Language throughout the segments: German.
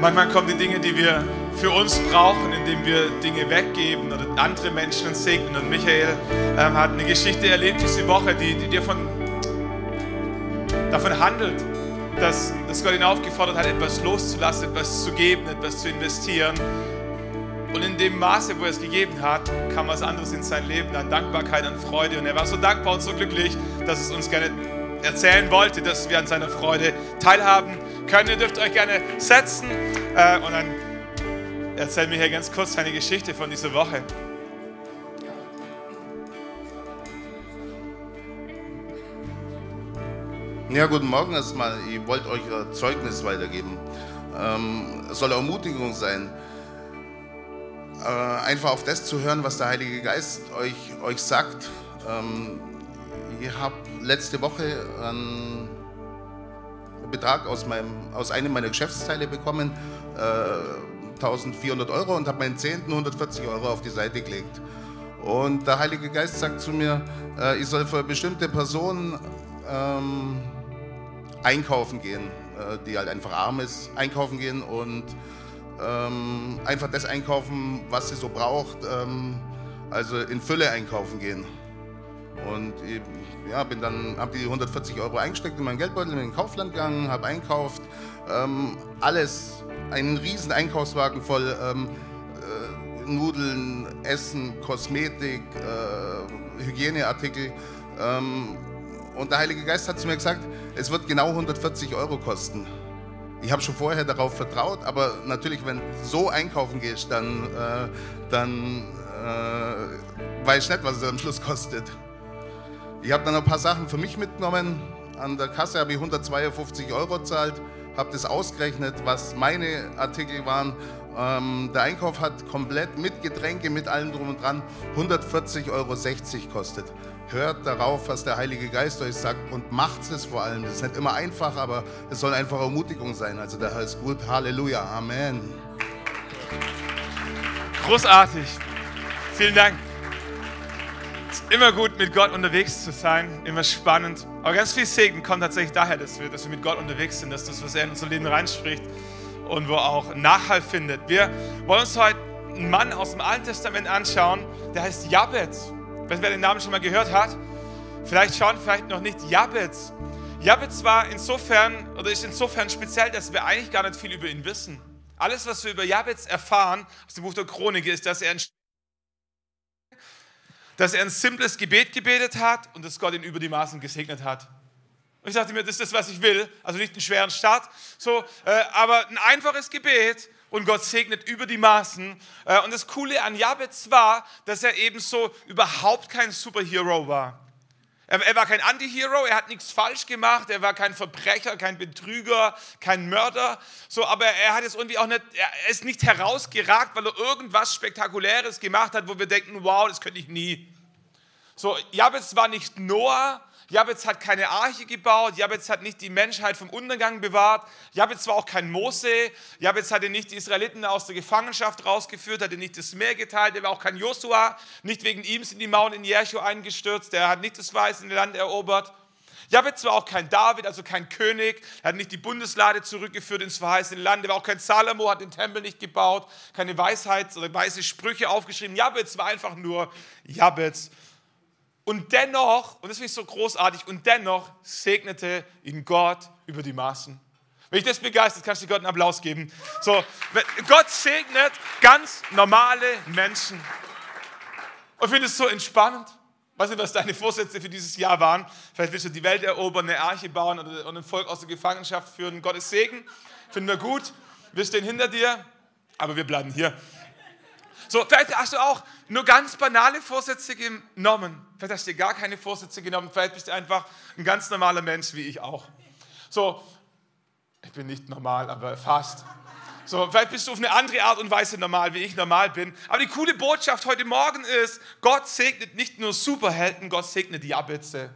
Manchmal kommen die Dinge, die wir für uns brauchen, indem wir Dinge weggeben oder andere Menschen segnen. Und Michael ähm, hat eine Geschichte erlebt diese Woche, die, die dir von, davon handelt, dass, dass Gott ihn aufgefordert hat, etwas loszulassen, etwas zu geben, etwas zu investieren. Und in dem Maße, wo er es gegeben hat, kam was anderes in sein Leben, an Dankbarkeit, an Freude. Und er war so dankbar und so glücklich, dass es uns gerne erzählen wollte, dass wir an seiner Freude teilhaben können. Ihr dürft euch gerne setzen äh, und dann erzählt mir hier ganz kurz seine Geschichte von dieser Woche. Ja, guten Morgen erstmal. Ich wollte euch ein Zeugnis weitergeben. Ähm, es soll Ermutigung sein. Äh, einfach auf das zu hören, was der Heilige Geist euch, euch sagt. Ähm, ich habe letzte Woche einen Betrag aus, meinem, aus einem meiner Geschäftsteile bekommen, äh, 1400 Euro, und habe meinen 10. 140 Euro auf die Seite gelegt. Und der Heilige Geist sagt zu mir, äh, ich soll für bestimmte Personen ähm, einkaufen gehen, äh, die halt einfach arm ist, einkaufen gehen und ähm, einfach das einkaufen, was sie so braucht, ähm, also in Fülle einkaufen gehen. Und ich ja, bin dann, habe die 140 Euro eingesteckt in meinen Geldbeutel, bin in den Kaufland gegangen, habe einkauft, ähm, alles, einen riesen Einkaufswagen voll ähm, äh, Nudeln, Essen, Kosmetik, äh, Hygieneartikel. Ähm, und der Heilige Geist hat zu mir gesagt, es wird genau 140 Euro kosten. Ich habe schon vorher darauf vertraut, aber natürlich, wenn du so einkaufen gehst, dann, äh, dann äh, weiß ich nicht, was es am Schluss kostet. Ich habe dann ein paar Sachen für mich mitgenommen. An der Kasse habe ich 152 Euro gezahlt, habe das ausgerechnet, was meine Artikel waren. Ähm, der Einkauf hat komplett mit Getränke, mit allem drum und dran 140,60 Euro kostet. Hört darauf, was der Heilige Geist euch sagt und macht es vor allem. Das ist nicht immer einfach, aber es soll einfach Ermutigung sein. Also der Herr ist gut. Halleluja. Amen. Großartig. Vielen Dank. Ist immer gut, mit Gott unterwegs zu sein, immer spannend. Aber ganz viel Segen kommt tatsächlich daher, dass wir, dass wir mit Gott unterwegs sind, dass das, was er in unser Leben reinspricht und wo auch Nachhalt findet. Wir wollen uns heute einen Mann aus dem Alten Testament anschauen, der heißt Jabez. Wer den Namen schon mal gehört hat, vielleicht schauen, vielleicht noch nicht. Jabez. Jabez war insofern oder ist insofern speziell, dass wir eigentlich gar nicht viel über ihn wissen. Alles, was wir über Jabez erfahren aus dem Buch der Chronik, ist, dass er ein dass er ein simples Gebet gebetet hat und dass Gott ihn über die Maßen gesegnet hat. Und ich dachte mir, das ist das, was ich will. Also nicht einen schweren Start, so, äh, aber ein einfaches Gebet und Gott segnet über die Maßen. Äh, und das Coole an Jabez war, dass er eben so überhaupt kein Superhero war. Er, er war kein Anti-Hero, er hat nichts falsch gemacht, er war kein Verbrecher, kein Betrüger, kein Mörder. So, aber er hat es irgendwie auch nicht, er ist nicht herausgeragt, weil er irgendwas Spektakuläres gemacht hat, wo wir denken, wow, das könnte ich nie. So, Jabez war nicht Noah, Jabez hat keine Arche gebaut, Jabez hat nicht die Menschheit vom Untergang bewahrt, Jabez war auch kein Mose, Jabez hatte nicht die Israeliten aus der Gefangenschaft rausgeführt, hatte nicht das Meer geteilt, er war auch kein Josua, nicht wegen ihm sind die Mauern in Jericho eingestürzt, er hat nicht das weiße Land erobert. Jabez war auch kein David, also kein König, er hat nicht die Bundeslade zurückgeführt ins verheißene Land, er war auch kein Salomo, hat den Tempel nicht gebaut, keine Weisheit oder weiße Sprüche aufgeschrieben. Jabez war einfach nur Jabez. Und dennoch, und das finde ich so großartig, und dennoch segnete ihn Gott über die Maßen. Wenn ich das begeistert, kannst du Gott einen Applaus geben. So, Gott segnet ganz normale Menschen. Und finde es so entspannend. Weißt du, was deine Vorsätze für dieses Jahr waren? Vielleicht willst du die Welt erobern, eine Arche bauen oder ein Volk aus der Gefangenschaft führen. Gottes Segen, finden wir gut. Wir stehen hinter dir, aber wir bleiben hier. So, vielleicht hast du auch nur ganz banale Vorsätze genommen. Vielleicht hast du dir gar keine Vorsätze genommen. Vielleicht bist du einfach ein ganz normaler Mensch, wie ich auch. So, ich bin nicht normal, aber fast. So, vielleicht bist du auf eine andere Art und Weise normal, wie ich normal bin. Aber die coole Botschaft heute Morgen ist, Gott segnet nicht nur Superhelden, Gott segnet die Abitze.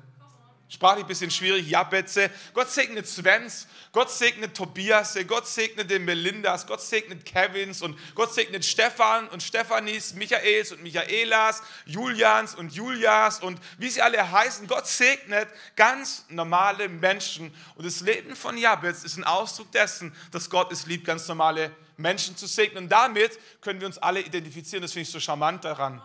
Sprachlich ein bisschen schwierig, Jabetze. Gott segnet Svens, Gott segnet Tobias, Gott segnet den Melindas, Gott segnet Kevins und Gott segnet Stefan und Stefanis, Michaels und Michaelas, Julians und Julias und wie sie alle heißen. Gott segnet ganz normale Menschen und das Leben von Jabez ist ein Ausdruck dessen, dass Gott es liebt, ganz normale Menschen zu segnen. Und damit können wir uns alle identifizieren. Das finde ich so charmant daran.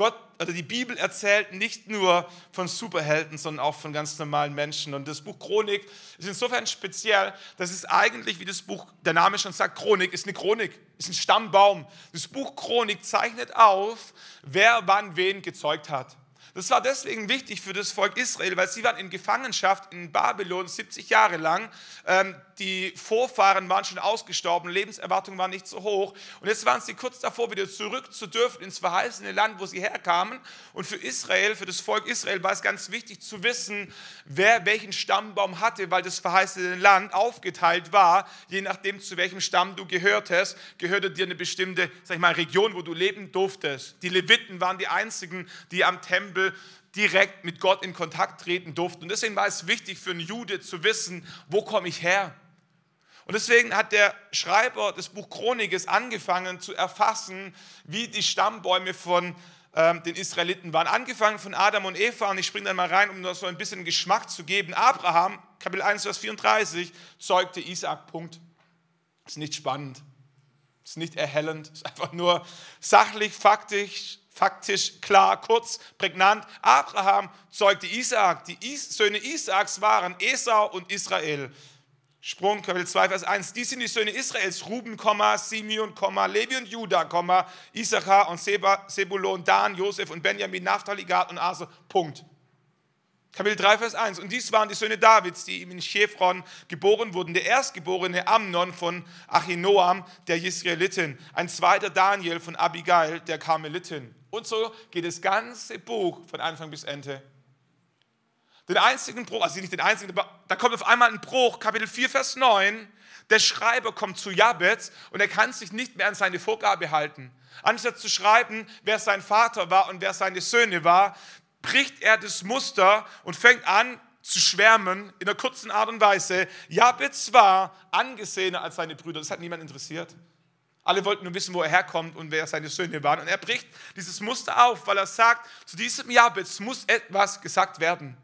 Gott, also die Bibel erzählt nicht nur von Superhelden, sondern auch von ganz normalen Menschen. Und das Buch Chronik ist insofern speziell, dass es eigentlich, wie das Buch, der Name schon sagt, Chronik, ist eine Chronik, ist ein Stammbaum. Das Buch Chronik zeichnet auf, wer wann wen gezeugt hat. Das war deswegen wichtig für das Volk Israel, weil sie waren in Gefangenschaft in Babylon 70 Jahre lang. Ähm, die Vorfahren waren schon ausgestorben, Lebenserwartung war nicht so hoch. Und jetzt waren sie kurz davor, wieder zurück zu dürfen ins verheißene Land, wo sie herkamen. Und für Israel, für das Volk Israel war es ganz wichtig zu wissen, wer welchen Stammbaum hatte, weil das verheißene Land aufgeteilt war. Je nachdem, zu welchem Stamm du gehörtest, gehörte dir eine bestimmte sag ich mal, Region, wo du leben durftest. Die Leviten waren die einzigen, die am Tempel direkt mit Gott in Kontakt treten durften. Und deswegen war es wichtig für einen Jude zu wissen, wo komme ich her? Und deswegen hat der Schreiber des Buch Chronikes angefangen zu erfassen, wie die Stammbäume von ähm, den Israeliten waren. Angefangen von Adam und Eva, und ich springe dann mal rein, um nur so ein bisschen Geschmack zu geben. Abraham, Kapitel 1, Vers 34, zeugte Isaac. Punkt. Ist nicht spannend, ist nicht erhellend, ist einfach nur sachlich, faktisch, faktisch klar, kurz, prägnant. Abraham zeugte Isaak. Die Is Söhne Isaaks waren Esau und Israel. Sprung, Kapitel 2, Vers 1. Dies sind die Söhne Israels, Ruben, Simeon, Levi und Judah, Issachar und Sebulon, Dan, Josef und Benjamin, Naphtali, Gad und Aser. Punkt. Kapitel 3, Vers 1. Und dies waren die Söhne Davids, die ihm in Chevron geboren wurden. Der erstgeborene Amnon von Achinoam, der Israelitin. Ein zweiter Daniel von Abigail, der Karmelitin. Und so geht das ganze Buch von Anfang bis Ende den einzigen Bruch, also nicht den einzigen, da kommt auf einmal ein Bruch, Kapitel 4, Vers 9. Der Schreiber kommt zu Jabez und er kann sich nicht mehr an seine Vorgabe halten. Anstatt zu schreiben, wer sein Vater war und wer seine Söhne war, bricht er das Muster und fängt an zu schwärmen in einer kurzen Art und Weise. Jabez war angesehener als seine Brüder. Das hat niemand interessiert. Alle wollten nur wissen, wo er herkommt und wer seine Söhne waren. Und er bricht dieses Muster auf, weil er sagt, zu diesem Jabez muss etwas gesagt werden.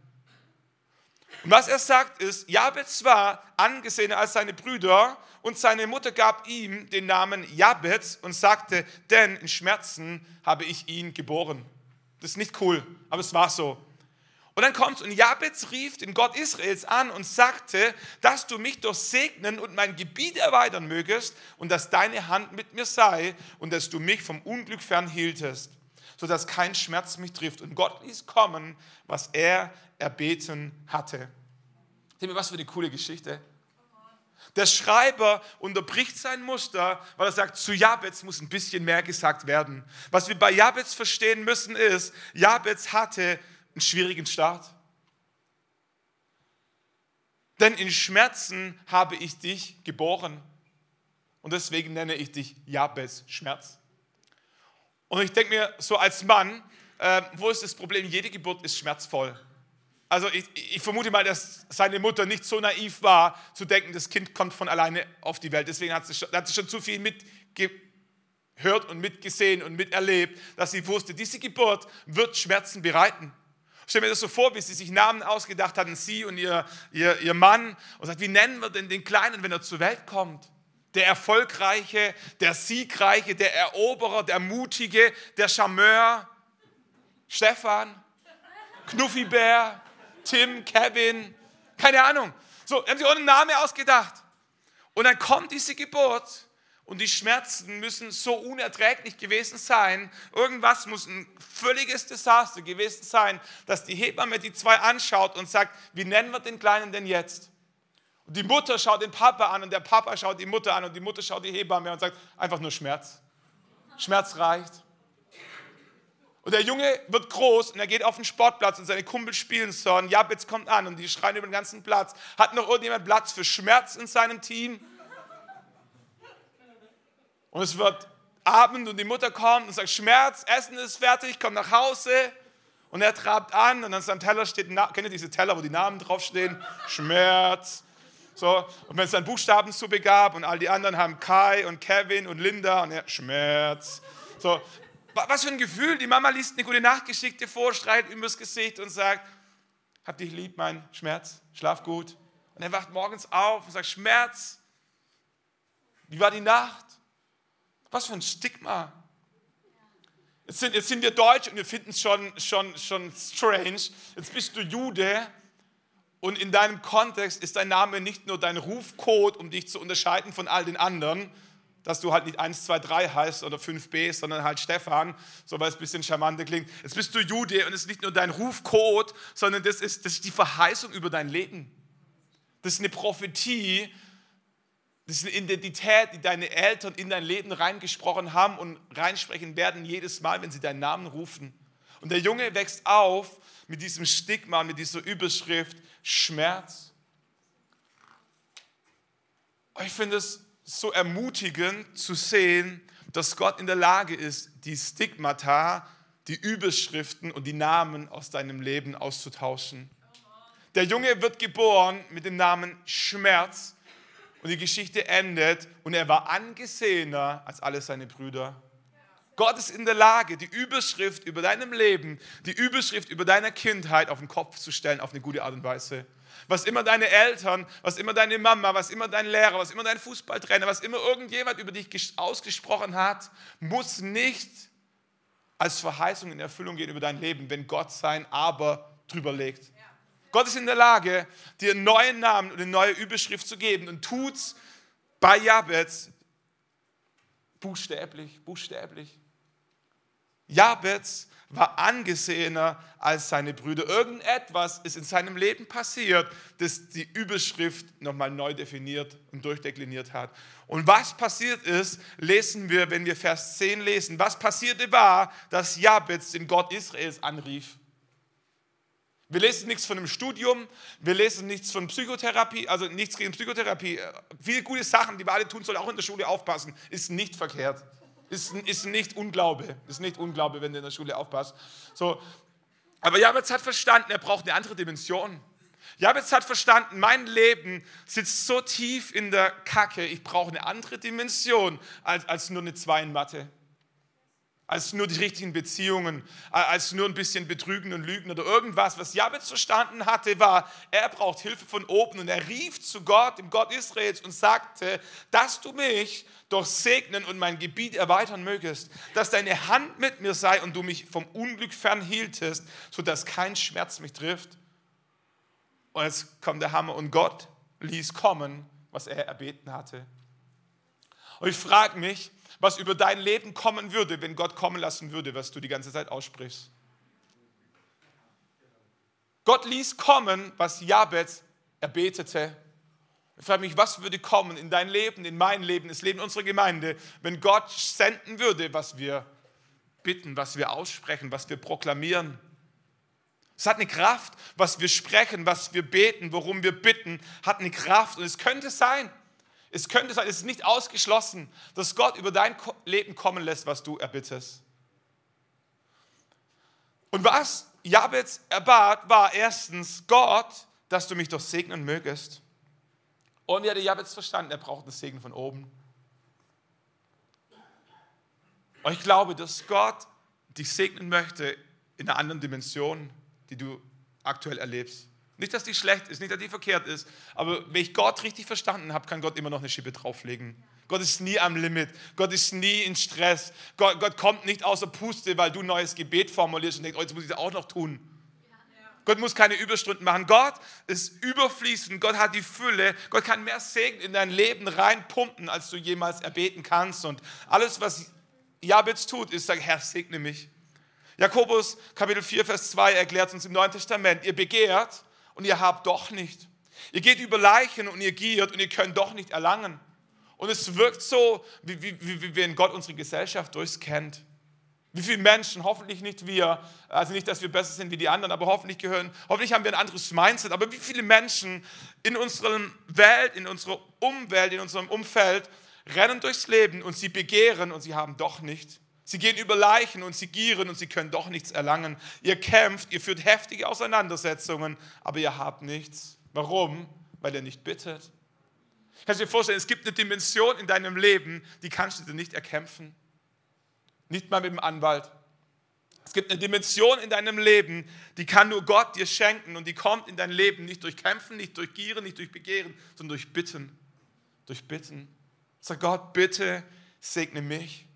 Und was er sagt ist, Jabez war angesehener als seine Brüder und seine Mutter gab ihm den Namen Jabez und sagte, denn in Schmerzen habe ich ihn geboren. Das ist nicht cool, aber es war so. Und dann kommt es und Jabez rief den Gott Israels an und sagte, dass du mich doch segnen und mein Gebiet erweitern mögest und dass deine Hand mit mir sei und dass du mich vom Unglück fernhieltest, sodass kein Schmerz mich trifft. Und Gott ließ kommen, was er erbeten hatte. Seht ihr, was für eine coole Geschichte. Der Schreiber unterbricht sein Muster, weil er sagt, zu Jabez muss ein bisschen mehr gesagt werden. Was wir bei Jabez verstehen müssen ist, Jabez hatte einen schwierigen Start. Denn in Schmerzen habe ich dich geboren. Und deswegen nenne ich dich Jabez Schmerz. Und ich denke mir so als Mann, äh, wo ist das Problem? Jede Geburt ist schmerzvoll. Also ich, ich, vermute mal, dass seine Mutter nicht so naiv war, zu denken, das Kind kommt von alleine auf die Welt. Deswegen hat sie, schon, hat sie schon zu viel mitgehört und mitgesehen und miterlebt, dass sie wusste, diese Geburt wird Schmerzen bereiten. Stell mir das so vor, wie sie sich Namen ausgedacht hatten, sie und ihr, ihr, ihr Mann, und sagt, wie nennen wir denn den Kleinen, wenn er zur Welt kommt? Der Erfolgreiche, der Siegreiche, der Eroberer, der Mutige, der Charmeur, Stefan, Knuffibär, Tim, Kevin, keine Ahnung. So, haben sich auch einen Namen ausgedacht. Und dann kommt diese Geburt und die Schmerzen müssen so unerträglich gewesen sein. Irgendwas muss ein völliges Desaster gewesen sein, dass die Hebamme die zwei anschaut und sagt, wie nennen wir den Kleinen denn jetzt? Und die Mutter schaut den Papa an und der Papa schaut die Mutter an und die Mutter schaut die Hebamme und sagt, einfach nur Schmerz. Schmerz reicht. Und der Junge wird groß und er geht auf den Sportplatz und seine Kumpels spielen so. Und Jabez kommt an und die schreien über den ganzen Platz. Hat noch irgendjemand Platz für Schmerz in seinem Team? Und es wird Abend und die Mutter kommt und sagt, Schmerz, Essen ist fertig, komm nach Hause. Und er trabt an und an seinem Teller steht, kennt ihr diese Teller, wo die Namen draufstehen? Schmerz. So, und wenn es dann Buchstabensuppe gab und all die anderen haben Kai und Kevin und Linda und er, Schmerz. So, was für ein Gefühl. Die Mama liest eine gute Nachtgeschichte vor, streitet übers Gesicht und sagt, hab dich lieb, mein Schmerz, schlaf gut. Und er wacht morgens auf und sagt, Schmerz, wie war die Nacht? Was für ein Stigma. Jetzt sind, jetzt sind wir Deutsch und wir finden es schon, schon, schon strange. Jetzt bist du Jude und in deinem Kontext ist dein Name nicht nur dein Rufcode, um dich zu unterscheiden von all den anderen, dass du halt nicht 1, 2, 3 heißt oder 5b, sondern halt Stefan, so weil es ein bisschen charmanter klingt. Jetzt bist du Jude und es ist nicht nur dein Rufcode, sondern das ist, das ist die Verheißung über dein Leben. Das ist eine Prophetie, das ist eine Identität, die deine Eltern in dein Leben reingesprochen haben und reinsprechen werden jedes Mal, wenn sie deinen Namen rufen. Und der Junge wächst auf mit diesem Stigma, mit dieser Überschrift Schmerz. Ich finde es so ermutigend zu sehen, dass Gott in der Lage ist, die Stigmata, die Überschriften und die Namen aus deinem Leben auszutauschen. Der Junge wird geboren mit dem Namen Schmerz und die Geschichte endet und er war angesehener als alle seine Brüder. Gott ist in der Lage, die Überschrift über deinem Leben, die Überschrift über deiner Kindheit auf den Kopf zu stellen, auf eine gute Art und Weise. Was immer deine Eltern, was immer deine Mama, was immer dein Lehrer, was immer dein Fußballtrainer, was immer irgendjemand über dich ausgesprochen hat, muss nicht als Verheißung in Erfüllung gehen über dein Leben, wenn Gott sein Aber drüber legt. Gott ist in der Lage, dir einen neuen Namen und eine neue Überschrift zu geben und tut es bei Jabez buchstäblich, buchstäblich. Jabez war angesehener als seine Brüder. Irgendetwas ist in seinem Leben passiert, das die Überschrift nochmal neu definiert und durchdekliniert hat. Und was passiert ist, lesen wir, wenn wir Vers 10 lesen. Was passierte war, dass Jabez den Gott Israels anrief. Wir lesen nichts von einem Studium, wir lesen nichts von Psychotherapie, also nichts gegen Psychotherapie. Viele gute Sachen, die wir alle tun sollen, auch in der Schule aufpassen, ist nicht verkehrt. Ist, ist nicht Unglaube. Ist nicht Unglaube, wenn du in der Schule aufpasst. So. Aber Jabez hat verstanden, er braucht eine andere Dimension. Jabez hat verstanden, mein Leben sitzt so tief in der Kacke, ich brauche eine andere Dimension als, als nur eine 2 in Mathe als nur die richtigen Beziehungen, als nur ein bisschen Betrügen und Lügen oder irgendwas. Was Jabez verstanden hatte, war, er braucht Hilfe von oben und er rief zu Gott, dem Gott Israels und sagte, dass du mich doch segnen und mein Gebiet erweitern mögest, dass deine Hand mit mir sei und du mich vom Unglück fernhieltest, sodass kein Schmerz mich trifft. Und jetzt kommt der Hammer und Gott ließ kommen, was er erbeten hatte. Und ich frage mich, was über dein Leben kommen würde, wenn Gott kommen lassen würde, was du die ganze Zeit aussprichst. Gott ließ kommen, was Jabez erbetete. Ich frage mich, was würde kommen in dein Leben, in mein Leben, das Leben unserer Gemeinde, wenn Gott senden würde, was wir bitten, was wir aussprechen, was wir proklamieren. Es hat eine Kraft, was wir sprechen, was wir beten, worum wir bitten, hat eine Kraft. Und es könnte sein, es könnte sein, es ist nicht ausgeschlossen, dass Gott über dein Leben kommen lässt, was du erbittest. Und was Jabez erbat, war erstens Gott, dass du mich doch segnen mögest. Und wie hat Jabez verstanden? Er braucht einen Segen von oben. Und ich glaube, dass Gott dich segnen möchte in einer anderen Dimension, die du aktuell erlebst. Nicht, dass die schlecht ist, nicht, dass die verkehrt ist, aber wenn ich Gott richtig verstanden habe, kann Gott immer noch eine Schippe drauflegen. Gott ist nie am Limit. Gott ist nie in Stress. Gott, Gott kommt nicht außer Puste, weil du ein neues Gebet formulierst und denkst, oh, jetzt muss ich das auch noch tun. Gott muss keine Überstunden machen. Gott ist überfließend. Gott hat die Fülle. Gott kann mehr Segen in dein Leben reinpumpen, als du jemals erbeten kannst. Und alles, was Jabez tut, ist sagen, Herr, segne mich. Jakobus Kapitel 4, Vers 2 erklärt uns im Neuen Testament, ihr begehrt und ihr habt doch nicht. Ihr geht über Leichen und ihr giert und ihr könnt doch nicht erlangen. Und es wirkt so, wie, wie, wie, wenn Gott unsere Gesellschaft durchscannt. Wie viele Menschen, hoffentlich nicht wir, also nicht, dass wir besser sind wie die anderen, aber hoffentlich gehören, hoffentlich haben wir ein anderes Mindset, aber wie viele Menschen in unserer Welt, in unserer Umwelt, in unserem Umfeld rennen durchs Leben und sie begehren und sie haben doch nicht. Sie gehen über Leichen und sie gieren und sie können doch nichts erlangen. Ihr kämpft, ihr führt heftige Auseinandersetzungen, aber ihr habt nichts. Warum? Weil ihr nicht bittet. Kannst du dir vorstellen, es gibt eine Dimension in deinem Leben, die kannst du dir nicht erkämpfen. Nicht mal mit dem Anwalt. Es gibt eine Dimension in deinem Leben, die kann nur Gott dir schenken und die kommt in dein Leben nicht durch Kämpfen, nicht durch Gieren, nicht durch Begehren, sondern durch Bitten. Durch Bitten. Sag Gott, bitte segne mich.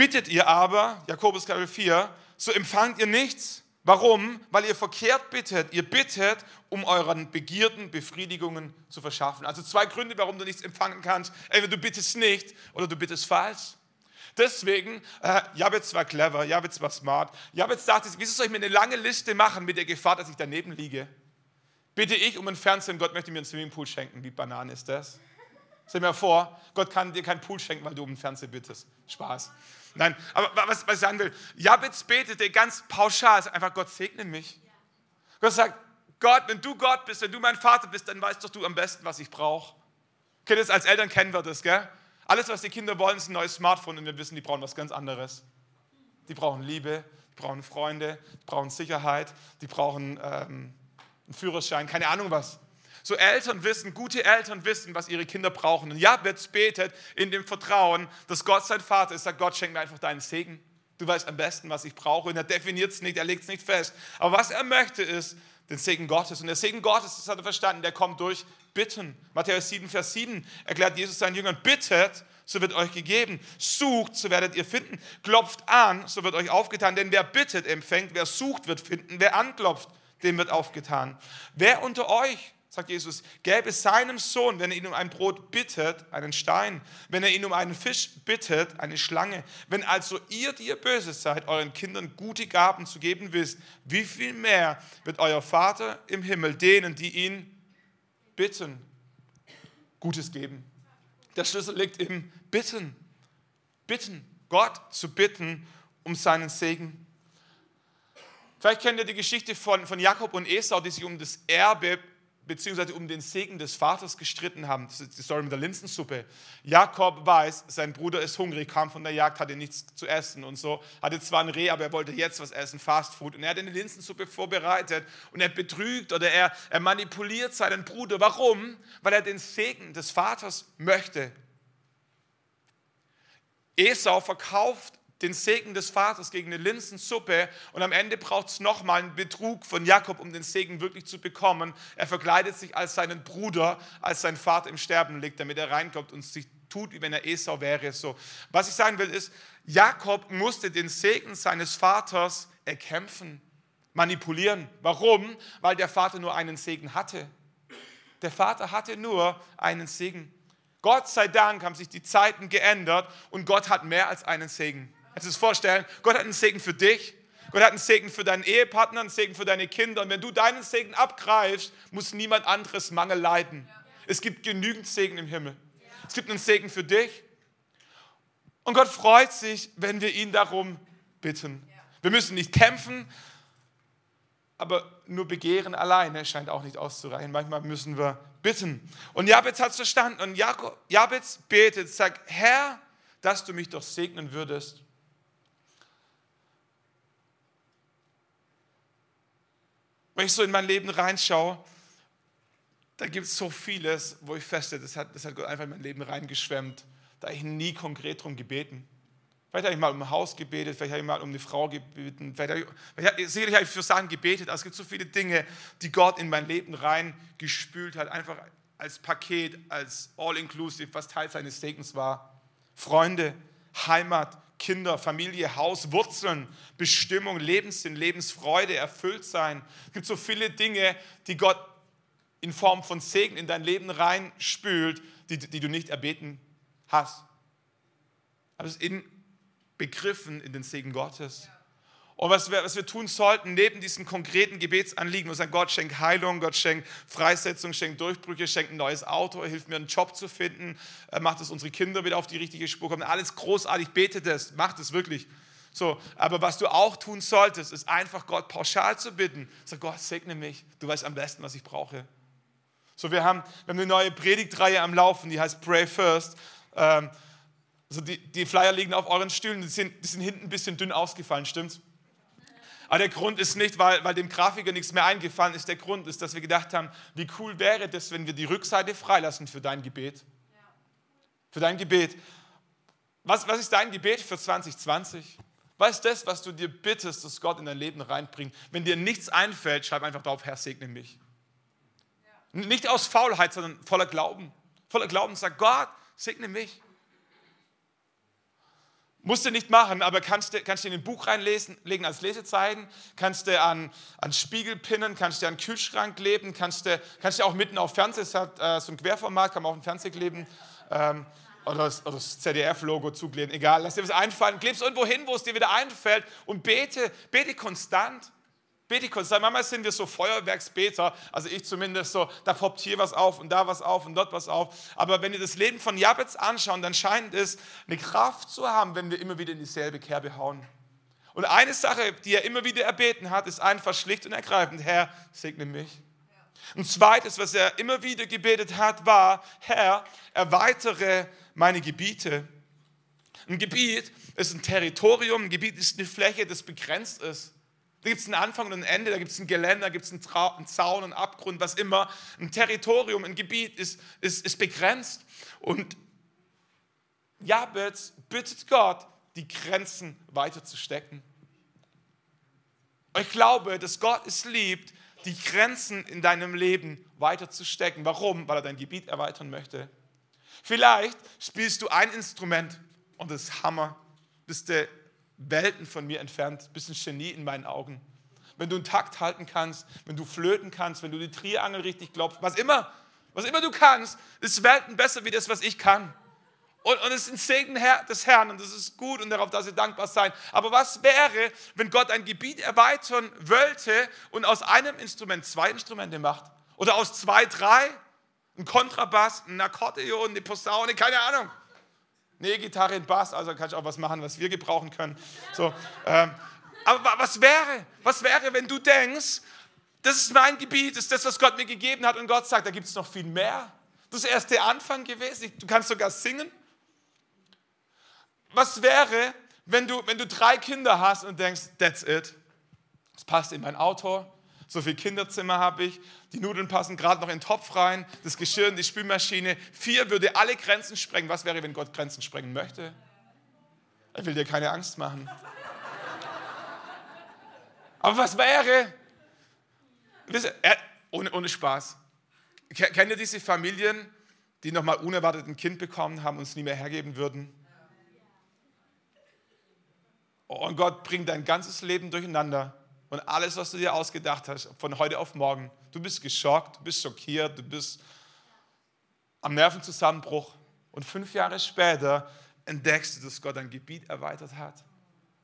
Bittet ihr aber, Jakobus Kapitel 4, so empfangt ihr nichts. Warum? Weil ihr verkehrt bittet. Ihr bittet, um euren Begierden Befriedigungen zu verschaffen. Also zwei Gründe, warum du nichts empfangen kannst. Entweder du bittest nicht oder du bittest falsch. Deswegen, äh, Jabez war clever, Jabez war smart. Jabez dachte, wieso soll ich mir eine lange Liste machen mit der Gefahr, dass ich daneben liege? Bitte ich um ein Fernsehen, Gott möchte mir einen Swimmingpool schenken. Wie Banane ist das? Stell mal vor, Gott kann dir keinen Pool schenken, weil du um einen Fernsehen bittest. Spaß. Nein, aber was, was ich sagen will, Jabez betete ganz pauschal, einfach Gott segne mich. Gott sagt, Gott, wenn du Gott bist, wenn du mein Vater bist, dann weißt doch du am besten, was ich brauche. Das als Eltern kennen wir das, gell? Alles, was die Kinder wollen, ist ein neues Smartphone und wir wissen, die brauchen was ganz anderes. Die brauchen Liebe, die brauchen Freunde, die brauchen Sicherheit, die brauchen ähm, einen Führerschein, keine Ahnung was. So Eltern wissen, gute Eltern wissen, was ihre Kinder brauchen. Und Jabez betet in dem Vertrauen, dass Gott sein Vater ist, sagt, Gott schenk mir einfach deinen Segen. Du weißt am besten, was ich brauche. Und er definiert es nicht, er legt es nicht fest. Aber was er möchte, ist den Segen Gottes. Und der Segen Gottes, das hat er verstanden, der kommt durch Bitten. Matthäus 7, Vers 7 erklärt Jesus seinen Jüngern, bittet, so wird euch gegeben. Sucht, so werdet ihr finden. Klopft an, so wird euch aufgetan. Denn wer bittet, empfängt. Wer sucht, wird finden. Wer anklopft, dem wird aufgetan. Wer unter euch sagt Jesus, gäbe seinem Sohn, wenn er ihn um ein Brot bittet, einen Stein, wenn er ihn um einen Fisch bittet, eine Schlange. Wenn also ihr, die ihr böse seid, euren Kindern gute Gaben zu geben wisst, wie viel mehr wird euer Vater im Himmel denen, die ihn bitten, Gutes geben. Der Schlüssel liegt im Bitten. Bitten, Gott zu bitten um seinen Segen. Vielleicht kennt ihr die Geschichte von, von Jakob und Esau, die sich um das Erbe beziehungsweise um den Segen des Vaters gestritten haben. Das ist die Story mit der Linsensuppe. Jakob weiß, sein Bruder ist hungrig, kam von der Jagd, hatte nichts zu essen und so. Hatte zwar ein Reh, aber er wollte jetzt was essen, Fast Food. Und er hat eine Linsensuppe vorbereitet und er betrügt oder er, er manipuliert seinen Bruder. Warum? Weil er den Segen des Vaters möchte. Esau verkauft den Segen des Vaters gegen eine Linsensuppe und am Ende braucht es nochmal einen Betrug von Jakob, um den Segen wirklich zu bekommen. Er verkleidet sich als seinen Bruder, als sein Vater im Sterben liegt, damit er reinkommt und sich tut, wie wenn er Esau wäre. So. Was ich sagen will ist, Jakob musste den Segen seines Vaters erkämpfen, manipulieren. Warum? Weil der Vater nur einen Segen hatte. Der Vater hatte nur einen Segen. Gott sei Dank haben sich die Zeiten geändert und Gott hat mehr als einen Segen. Kannst du das vorstellen? Gott hat einen Segen für dich. Gott hat einen Segen für deinen Ehepartner, einen Segen für deine Kinder. Und wenn du deinen Segen abgreifst, muss niemand anderes Mangel leiden. Es gibt genügend Segen im Himmel. Es gibt einen Segen für dich. Und Gott freut sich, wenn wir ihn darum bitten. Wir müssen nicht kämpfen, aber nur Begehren alleine scheint auch nicht auszureichen. Manchmal müssen wir bitten. Und Jabez hat es verstanden. Und Jabez betet, sagt, Herr, dass du mich doch segnen würdest Wenn ich so in mein Leben reinschaue, da gibt es so vieles, wo ich feststelle, das hat, das hat Gott einfach in mein Leben reingeschwemmt. Da habe ich nie konkret darum gebeten. Vielleicht habe ich mal um ein Haus gebetet, vielleicht habe ich mal um eine Frau gebeten, vielleicht habe ich, sicherlich habe ich für Sachen gebetet, aber es gibt so viele Dinge, die Gott in mein Leben reingespült hat, einfach als Paket, als All-Inclusive, was Teil seines Segens war. Freunde, Heimat, Kinder, Familie, Haus, Wurzeln, Bestimmung, Lebenssinn, Lebensfreude, erfüllt sein. Es gibt so viele Dinge, die Gott in Form von Segen in dein Leben reinspült, die, die du nicht erbeten hast. Aber es ist inbegriffen in den Segen Gottes. Ja. Und was wir, was wir tun sollten, neben diesen konkreten Gebetsanliegen, wo sagen, Gott schenkt Heilung, Gott schenkt Freisetzung, schenkt Durchbrüche, schenkt ein neues Auto, hilft mir einen Job zu finden, macht, dass unsere Kinder wieder auf die richtige Spur kommen. Alles großartig, bete das, macht es wirklich. So, aber was du auch tun solltest, ist einfach Gott pauschal zu bitten. Sag, Gott, segne mich, du weißt am besten, was ich brauche. So, wir haben, wir haben eine neue Predigtreihe am Laufen, die heißt Pray First. Ähm, Also die, die Flyer liegen auf euren Stühlen, die sind, die sind hinten ein bisschen dünn ausgefallen, stimmt's? Aber der Grund ist nicht, weil, weil dem Grafiker nichts mehr eingefallen ist. Der Grund ist, dass wir gedacht haben, wie cool wäre das, wenn wir die Rückseite freilassen für dein Gebet. Für dein Gebet. Was, was ist dein Gebet für 2020? Was ist das, was du dir bittest, dass Gott in dein Leben reinbringt? Wenn dir nichts einfällt, schreib einfach drauf, Herr, segne mich. Nicht aus Faulheit, sondern voller Glauben. Voller Glauben sag Gott, segne mich. Musst du nicht machen, aber kannst du, kannst in ein Buch reinlegen als Lesezeichen, kannst du an, an Spiegel pinnen, kannst du an Kühlschrank kleben, kannst du, kannst auch mitten auf Fernseher, es hat äh, so ein Querformat, kann man auch im Fernseher kleben, ähm, oder das, das ZDF-Logo zukleben, egal, lass dir was einfallen, klebst irgendwo hin, wo es dir wieder einfällt und bete, bete konstant. Bete konstant. Manchmal sind wir so Feuerwerksbeter, also ich zumindest so, da poppt hier was auf und da was auf und dort was auf. Aber wenn wir das Leben von Jabez anschauen, dann scheint es eine Kraft zu haben, wenn wir immer wieder in dieselbe Kerbe hauen. Und eine Sache, die er immer wieder erbeten hat, ist einfach schlicht und ergreifend, Herr, segne mich. Und zweites, was er immer wieder gebetet hat, war, Herr, erweitere meine Gebiete. Ein Gebiet ist ein Territorium, ein Gebiet ist eine Fläche, das begrenzt ist. Da gibt es einen Anfang und ein Ende, da gibt es ein Geländer, da gibt es einen, einen, Zaun, einen Abgrund, was immer. Ein Territorium, ein Gebiet ist, ist, ist begrenzt. Und Jabez bittet Gott, die Grenzen weiter zu stecken. Ich glaube, dass Gott es liebt, die Grenzen in deinem Leben weiter zu stecken. Warum? Weil er dein Gebiet erweitern möchte. Vielleicht spielst du ein Instrument und das ist Hammer. Bist du Welten von mir entfernt, bist ein Genie in meinen Augen. Wenn du einen Takt halten kannst, wenn du flöten kannst, wenn du die Triangel richtig klopfst, was immer, was immer du kannst, ist Welten besser wie das, was ich kann. Und, und es ist ein Segen des Herrn und das ist gut und darauf darf sie dankbar sein. Aber was wäre, wenn Gott ein Gebiet erweitern wollte und aus einem Instrument zwei Instrumente macht? Oder aus zwei, drei? Ein Kontrabass, ein Akkordeon, eine Posaune, keine Ahnung. Nee, Gitarre und Bass, also kann ich auch was machen, was wir gebrauchen können. So, ähm, aber was wäre, was wäre, wenn du denkst, das ist mein Gebiet, das ist das, was Gott mir gegeben hat und Gott sagt, da gibt es noch viel mehr. Das ist erst der Anfang gewesen. Du kannst sogar singen. Was wäre, wenn du, wenn du drei Kinder hast und denkst, that's it. Das passt in mein Auto, so viel Kinderzimmer habe ich, die Nudeln passen gerade noch in den Topf rein, das Geschirr in die Spülmaschine. Vier würde alle Grenzen sprengen. Was wäre, wenn Gott Grenzen sprengen möchte? Er will dir keine Angst machen. Aber was wäre? Ohne, ohne Spaß. Kennt ihr diese Familien, die nochmal unerwartet ein Kind bekommen haben und es nie mehr hergeben würden? Und Gott bringt dein ganzes Leben durcheinander und alles, was du dir ausgedacht hast, von heute auf morgen, du bist geschockt, du bist schockiert, du bist am Nervenzusammenbruch. Und fünf Jahre später entdeckst du, dass Gott ein Gebiet erweitert hat.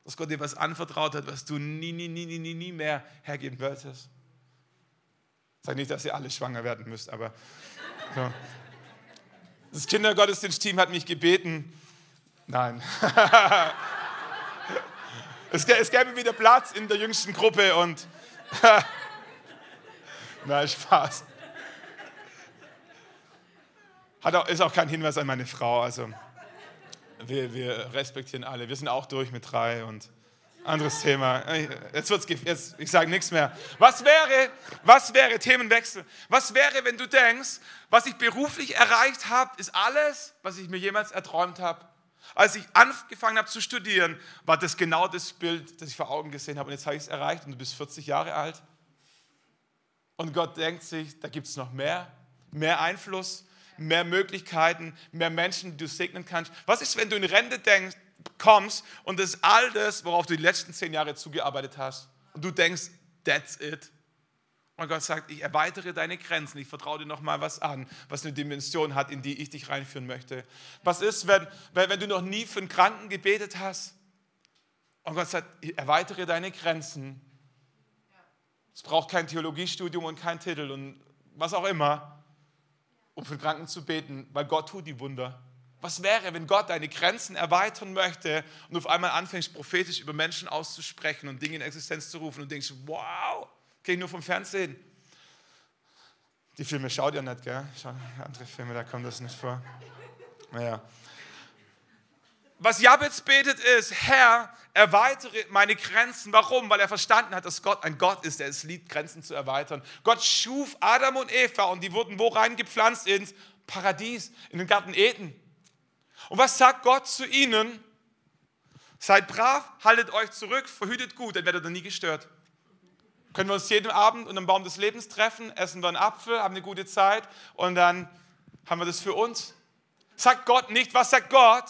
Dass Gott dir was anvertraut hat, was du nie, nie, nie, nie, nie, nie mehr hergeben wolltest. Ich sage nicht, dass ihr alle schwanger werden müsst, aber so. das Kindergottesdienst-Team hat mich gebeten. Nein. Es, es gäbe wieder Platz in der jüngsten Gruppe und. Nein, Spaß. Auch, ist auch kein Hinweis an meine Frau. Also, wir, wir respektieren alle. Wir sind auch durch mit drei und anderes Thema. Jetzt wird's, jetzt, ich sage nichts mehr. Was wäre, was wäre, Themenwechsel, was wäre, wenn du denkst, was ich beruflich erreicht habe, ist alles, was ich mir jemals erträumt habe? Als ich angefangen habe zu studieren, war das genau das Bild, das ich vor Augen gesehen habe. Und jetzt habe ich es erreicht und du bist 40 Jahre alt. Und Gott denkt sich, da gibt es noch mehr, mehr Einfluss, mehr Möglichkeiten, mehr Menschen, die du segnen kannst. Was ist, wenn du in Rente denkst, kommst und das ist all das, worauf du die letzten zehn Jahre zugearbeitet hast und du denkst, that's it. Und Gott sagt, ich erweitere deine Grenzen, ich vertraue dir nochmal was an, was eine Dimension hat, in die ich dich reinführen möchte. Was ist, wenn, wenn du noch nie für einen Kranken gebetet hast? Und Gott sagt, erweitere deine Grenzen. Es braucht kein Theologiestudium und kein Titel und was auch immer, um für Kranken zu beten, weil Gott tut die Wunder. Was wäre, wenn Gott deine Grenzen erweitern möchte und auf einmal anfängst, prophetisch über Menschen auszusprechen und Dinge in Existenz zu rufen und denkst, wow, Kenne ich nur vom Fernsehen. Die Filme schaut ihr nicht, gell? Schaut andere Filme, da kommt das nicht vor. Naja. was Jabez betet ist, Herr, erweitere meine Grenzen. Warum? Weil er verstanden hat, dass Gott ein Gott ist, der es liebt, Grenzen zu erweitern. Gott schuf Adam und Eva und die wurden wo reingepflanzt? Ins Paradies, in den Garten Eden. Und was sagt Gott zu ihnen? Seid brav, haltet euch zurück, verhütet gut, dann werdet ihr nie gestört. Können wir uns jeden Abend unter dem Baum des Lebens treffen, essen wir einen Apfel, haben eine gute Zeit und dann haben wir das für uns. Sagt Gott nicht, was sagt Gott?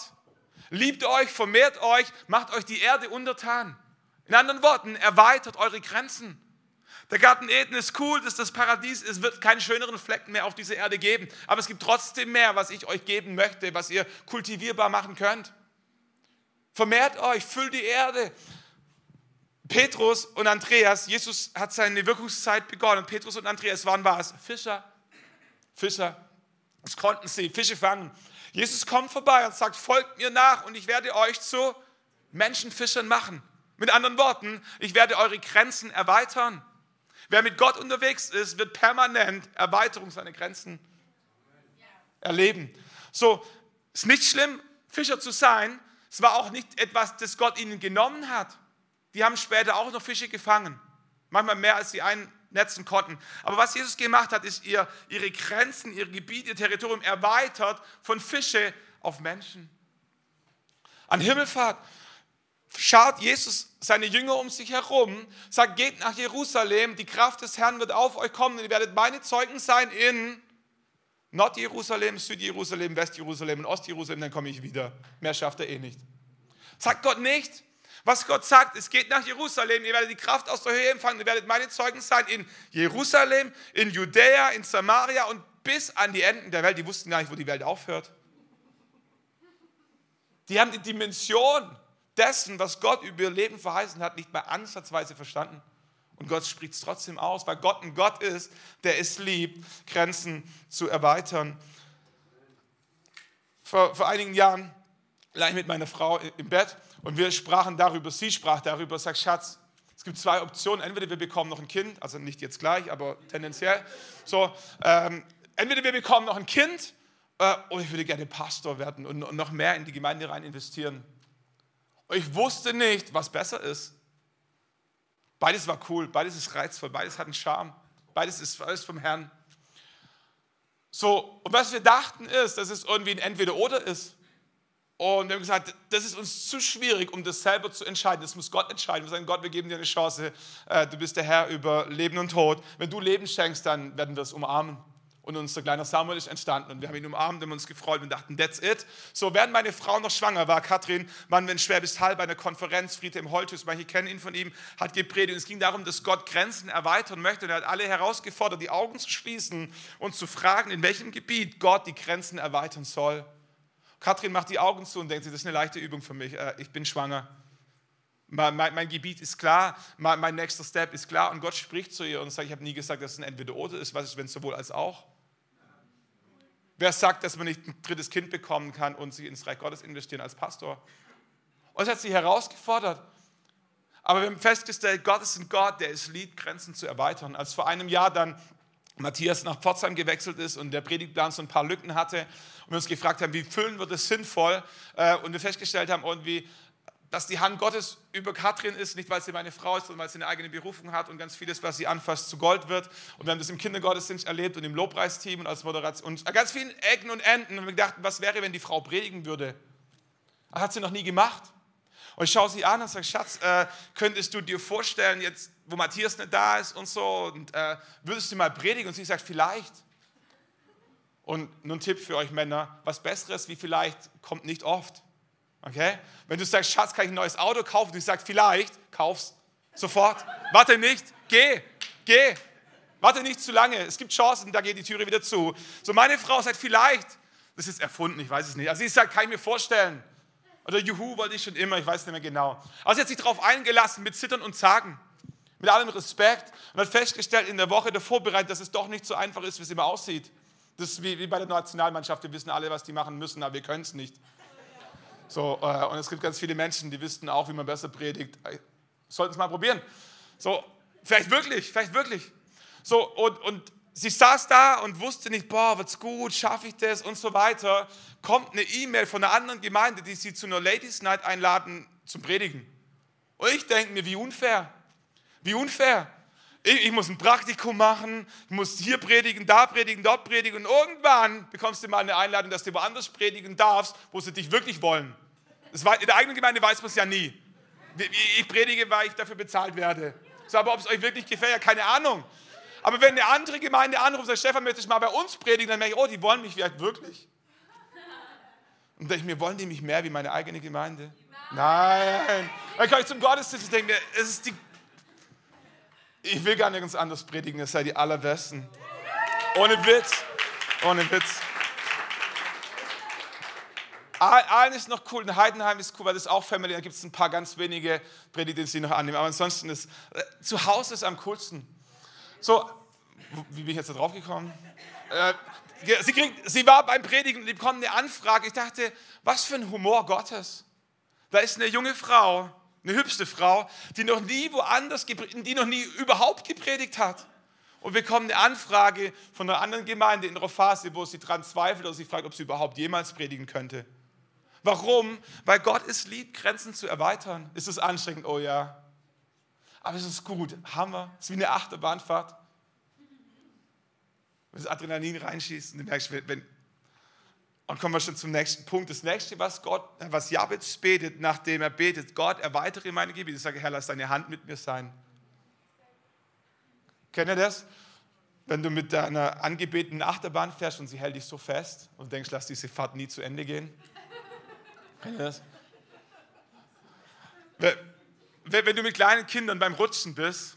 Liebt euch, vermehrt euch, macht euch die Erde untertan. In anderen Worten, erweitert eure Grenzen. Der Garten Eden ist cool, das ist das Paradies, es wird keinen schöneren Flecken mehr auf dieser Erde geben. Aber es gibt trotzdem mehr, was ich euch geben möchte, was ihr kultivierbar machen könnt. Vermehrt euch, füllt die Erde. Petrus und Andreas, Jesus hat seine Wirkungszeit begonnen. Petrus und Andreas waren was? Fischer. Fischer. Das konnten sie, Fische fangen. Jesus kommt vorbei und sagt, folgt mir nach und ich werde euch zu Menschenfischern machen. Mit anderen Worten, ich werde eure Grenzen erweitern. Wer mit Gott unterwegs ist, wird permanent Erweiterung seiner Grenzen erleben. So, ist nicht schlimm, Fischer zu sein. Es war auch nicht etwas, das Gott ihnen genommen hat. Die haben später auch noch Fische gefangen. Manchmal mehr, als sie einen netzen konnten. Aber was Jesus gemacht hat, ist ihr, ihre Grenzen, ihr Gebiet, ihr Territorium erweitert von Fische auf Menschen. An Himmelfahrt schaut Jesus seine Jünger um sich herum, sagt, geht nach Jerusalem, die Kraft des Herrn wird auf euch kommen und ihr werdet meine Zeugen sein in Nordjerusalem, Südjerusalem, Westjerusalem und Ostjerusalem, dann komme ich wieder. Mehr schafft er eh nicht. Sagt Gott nicht, was Gott sagt, es geht nach Jerusalem, ihr werdet die Kraft aus der Höhe empfangen, ihr werdet meine Zeugen sein in Jerusalem, in Judäa, in Samaria und bis an die Enden der Welt. Die wussten gar nicht, wo die Welt aufhört. Die haben die Dimension dessen, was Gott über ihr Leben verheißen hat, nicht mal ansatzweise verstanden. Und Gott spricht es trotzdem aus, weil Gott ein Gott ist, der es liebt, Grenzen zu erweitern. Vor, vor einigen Jahren lag ich mit meiner Frau im Bett und wir sprachen darüber, sie sprach darüber, sagt Schatz, es gibt zwei Optionen. Entweder wir bekommen noch ein Kind, also nicht jetzt gleich, aber tendenziell. So, ähm, entweder wir bekommen noch ein Kind äh, oder ich würde gerne Pastor werden und, und noch mehr in die Gemeinde rein investieren. Und ich wusste nicht, was besser ist. Beides war cool, beides ist reizvoll, beides hat einen Charme, beides ist alles vom Herrn. So, und was wir dachten ist, dass es irgendwie ein Entweder-Oder ist. Und wir haben gesagt, das ist uns zu schwierig, um das selber zu entscheiden. Das muss Gott entscheiden. Wir sagen, Gott, wir geben dir eine Chance. Äh, du bist der Herr über Leben und Tod. Wenn du Leben schenkst, dann werden wir es umarmen. Und unser kleiner Samuel ist entstanden und wir haben ihn umarmt und uns gefreut und dachten, that's it. So, während meine Frau noch schwanger war, Katrin, waren wir in Schwäbisch Hall bei einer Konferenz, Friedhelm Holthus, manche kennen ihn von ihm, hat gepredigt. Und es ging darum, dass Gott Grenzen erweitern möchte. Und er hat alle herausgefordert, die Augen zu schließen und zu fragen, in welchem Gebiet Gott die Grenzen erweitern soll. Katrin macht die Augen zu und denkt das ist eine leichte Übung für mich. Äh, ich bin schwanger. Mein, mein, mein Gebiet ist klar, mein, mein, nächster Step ist klar. Und Gott spricht zu ihr und sagt, ich habe nie gesagt, dass es ein Entweder-Oder ist. Was ist, wenn sowohl als auch? Wer sagt, dass man nicht ein drittes Kind bekommen kann und sich ins Reich Gottes investieren als Pastor? Und es hat sie herausgefordert. Aber wir haben festgestellt, Gott ist ein Gott, der es liebt, Grenzen zu erweitern. Als vor einem Jahr dann Matthias nach Pforzheim gewechselt ist und der Predigtplan so ein paar Lücken hatte und wir uns gefragt haben, wie füllen wir das sinnvoll äh, und wir festgestellt haben irgendwie, dass die Hand Gottes über Katrin ist, nicht weil sie meine Frau ist, sondern weil sie eine eigene Berufung hat und ganz vieles, was sie anfasst, zu Gold wird. Und wir haben das im Kindergottesdienst erlebt und im Lobpreisteam und als Moderation und an ganz vielen Ecken und Enden. Und wir gedacht, was wäre, wenn die Frau predigen würde? Das hat sie noch nie gemacht. Und ich schaue sie an und sage, Schatz, äh, könntest du dir vorstellen, jetzt, wo Matthias nicht da ist und so, und äh, würdest du mal predigen? Und sie sagt, vielleicht. Und nur ein Tipp für euch Männer, was Besseres wie vielleicht kommt nicht oft. Okay? Wenn du sagst, Schatz, kann ich ein neues Auto kaufen? Und ich sage, vielleicht, kauf's sofort. Warte nicht, geh, geh. Warte nicht zu lange. Es gibt Chancen, da geht die Türe wieder zu. So, meine Frau sagt, vielleicht, das ist erfunden, ich weiß es nicht. Also sie sagt, kann ich mir vorstellen. Oder Juhu wollte ich schon immer, ich weiß nicht mehr genau. Aber sie hat sich darauf eingelassen mit Zittern und Zagen. Mit allem Respekt und hat festgestellt in der Woche der Vorbereitung, dass es doch nicht so einfach ist, wie es immer aussieht. Das ist wie, wie bei der Nationalmannschaft, wir wissen alle, was die machen müssen, aber wir können es nicht. So, äh, und es gibt ganz viele Menschen, die wissen auch, wie man besser predigt. Äh, sollten es mal probieren. So, vielleicht wirklich, vielleicht wirklich. So, und, und sie saß da und wusste nicht, boah, wird's gut, schaffe ich das und so weiter. Kommt eine E-Mail von einer anderen Gemeinde, die sie zu einer Ladies Night einladen zum Predigen. Und ich denke mir, wie unfair. Wie unfair. Ich, ich, muss ein Praktikum machen, ich muss hier predigen, da predigen, dort predigen und irgendwann bekommst du mal eine Einladung, dass du woanders predigen darfst, wo sie dich wirklich wollen. War, in der eigenen Gemeinde weiß man es ja nie. Ich predige, weil ich dafür bezahlt werde. So, aber ob es euch wirklich gefällt, ja keine Ahnung. Aber wenn eine andere Gemeinde anruft und sagt, Stefan, möchte ich mal bei uns predigen, dann merke ich, oh, die wollen mich vielleicht wirklich. Und denke ich mir, wollen die mich mehr wie meine eigene Gemeinde? Nein. Dann komme ich zum Gottesdienst und denke mir, es ist die ich will gar nirgends anders predigen, es sei die allerbesten. Ohne Witz. Ohne Witz. Aalen ist noch cool, in Heidenheim ist cool, weil das auch Family, da gibt es ein paar ganz wenige Predigten, die noch annehmen. Aber ansonsten ist äh, zu Hause ist am coolsten. So, wie bin ich jetzt da drauf gekommen? Äh, sie, kriegt, sie war beim Predigen und bekommt eine Anfrage. Ich dachte, was für ein Humor Gottes. Da ist eine junge Frau, eine hübsche Frau, die noch nie woanders, die noch nie überhaupt gepredigt hat. Und wir bekommen eine Anfrage von einer anderen Gemeinde in ihrer Phase, wo sie daran zweifelt oder sie fragt, ob sie überhaupt jemals predigen könnte. Warum? Weil Gott es liebt, Grenzen zu erweitern. Ist es anstrengend? Oh ja. Aber es ist gut. Hammer. Es ist wie eine Achterbahnfahrt. Wenn das Adrenalin reinschießt, dann merkst du, wenn, und kommen wir schon zum nächsten Punkt. Das nächste, was Gott, was Jabez betet, nachdem er betet, Gott, erweitere meine Gebiete. Ich sage, Herr, lass deine Hand mit mir sein. Kennt ihr das? Wenn du mit deiner angebetenen Achterbahn fährst und sie hält dich so fest und denkst, lass diese Fahrt nie zu Ende gehen. Kennt ihr das? Du mit kleinen Kindern beim Rutschen bist